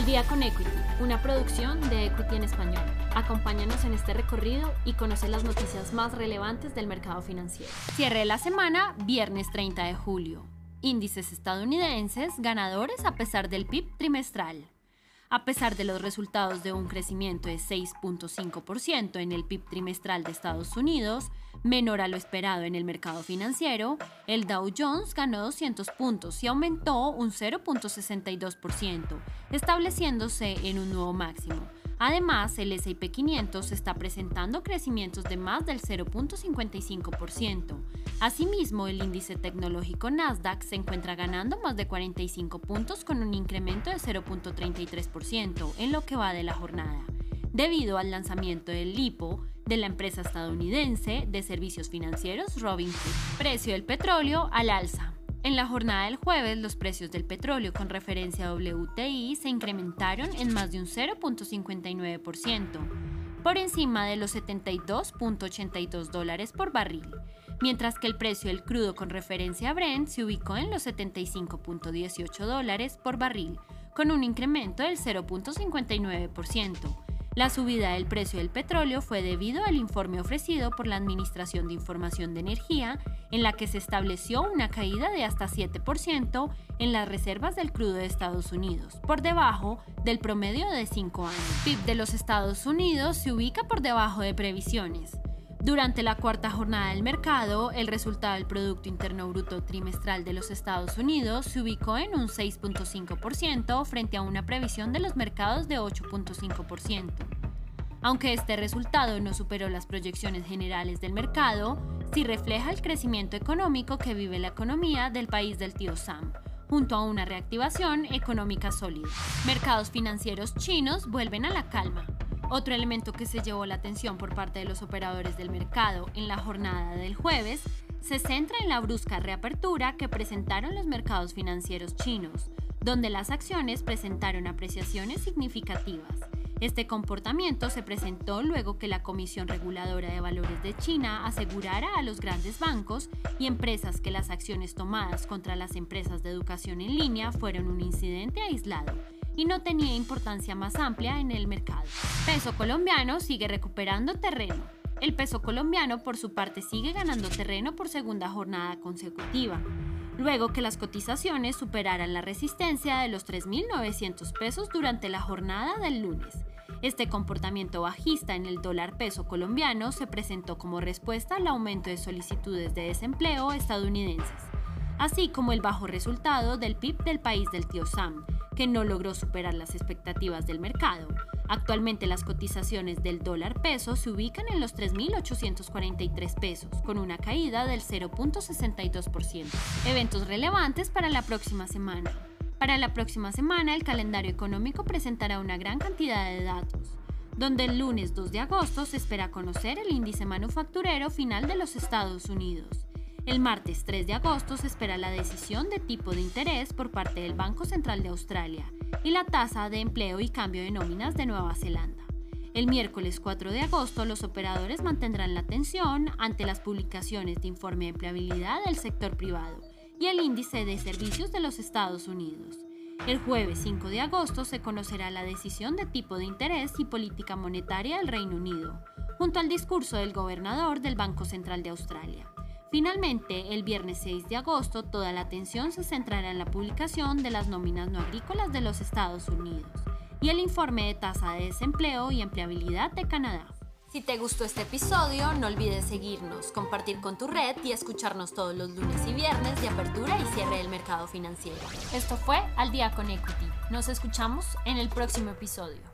Al día con Equity, una producción de Equity en español. Acompáñanos en este recorrido y conoce las noticias más relevantes del mercado financiero. Cierre de la semana, viernes 30 de julio. Índices estadounidenses ganadores a pesar del PIB trimestral. A pesar de los resultados de un crecimiento de 6.5% en el PIB trimestral de Estados Unidos, menor a lo esperado en el mercado financiero, el Dow Jones ganó 200 puntos y aumentó un 0.62%, estableciéndose en un nuevo máximo. Además, el S&P 500 está presentando crecimientos de más del 0.55%. Asimismo, el índice tecnológico Nasdaq se encuentra ganando más de 45 puntos con un incremento de 0.33% en lo que va de la jornada, debido al lanzamiento del LIPO de la empresa estadounidense de servicios financieros Robinhood. Precio del petróleo al alza. En la jornada del jueves, los precios del petróleo con referencia a WTI se incrementaron en más de un 0.59%, por encima de los 72.82 dólares por barril, mientras que el precio del crudo con referencia a Brent se ubicó en los 75.18 dólares por barril, con un incremento del 0.59%. La subida del precio del petróleo fue debido al informe ofrecido por la Administración de Información de Energía, en la que se estableció una caída de hasta 7% en las reservas del crudo de Estados Unidos, por debajo del promedio de 5 años. El PIB de los Estados Unidos se ubica por debajo de previsiones. Durante la cuarta jornada del mercado, el resultado del Producto Interno Bruto trimestral de los Estados Unidos se ubicó en un 6.5% frente a una previsión de los mercados de 8.5%. Aunque este resultado no superó las proyecciones generales del mercado, sí refleja el crecimiento económico que vive la economía del país del tío Sam, junto a una reactivación económica sólida. Mercados financieros chinos vuelven a la calma. Otro elemento que se llevó la atención por parte de los operadores del mercado en la jornada del jueves se centra en la brusca reapertura que presentaron los mercados financieros chinos, donde las acciones presentaron apreciaciones significativas. Este comportamiento se presentó luego que la Comisión Reguladora de Valores de China asegurara a los grandes bancos y empresas que las acciones tomadas contra las empresas de educación en línea fueron un incidente aislado y no tenía importancia más amplia en el mercado. Peso colombiano sigue recuperando terreno. El peso colombiano por su parte sigue ganando terreno por segunda jornada consecutiva, luego que las cotizaciones superaran la resistencia de los 3.900 pesos durante la jornada del lunes. Este comportamiento bajista en el dólar peso colombiano se presentó como respuesta al aumento de solicitudes de desempleo estadounidenses, así como el bajo resultado del PIB del país del tío Sam, que no logró superar las expectativas del mercado. Actualmente las cotizaciones del dólar peso se ubican en los 3.843 pesos, con una caída del 0.62%. Eventos relevantes para la próxima semana. Para la próxima semana el calendario económico presentará una gran cantidad de datos donde el lunes 2 de agosto se espera conocer el índice manufacturero final de los Estados Unidos. El martes 3 de agosto se espera la decisión de tipo de interés por parte del Banco Central de Australia y la tasa de empleo y cambio de nóminas de Nueva Zelanda. El miércoles 4 de agosto los operadores mantendrán la atención ante las publicaciones de informe de empleabilidad del sector privado y el índice de servicios de los Estados Unidos. El jueves 5 de agosto se conocerá la decisión de tipo de interés y política monetaria del Reino Unido, junto al discurso del gobernador del Banco Central de Australia. Finalmente, el viernes 6 de agosto, toda la atención se centrará en la publicación de las nóminas no agrícolas de los Estados Unidos y el informe de tasa de desempleo y empleabilidad de Canadá. Si te gustó este episodio, no olvides seguirnos, compartir con tu red y escucharnos todos los lunes y viernes de apertura y cierre del mercado financiero. Esto fue Al día con Equity. Nos escuchamos en el próximo episodio.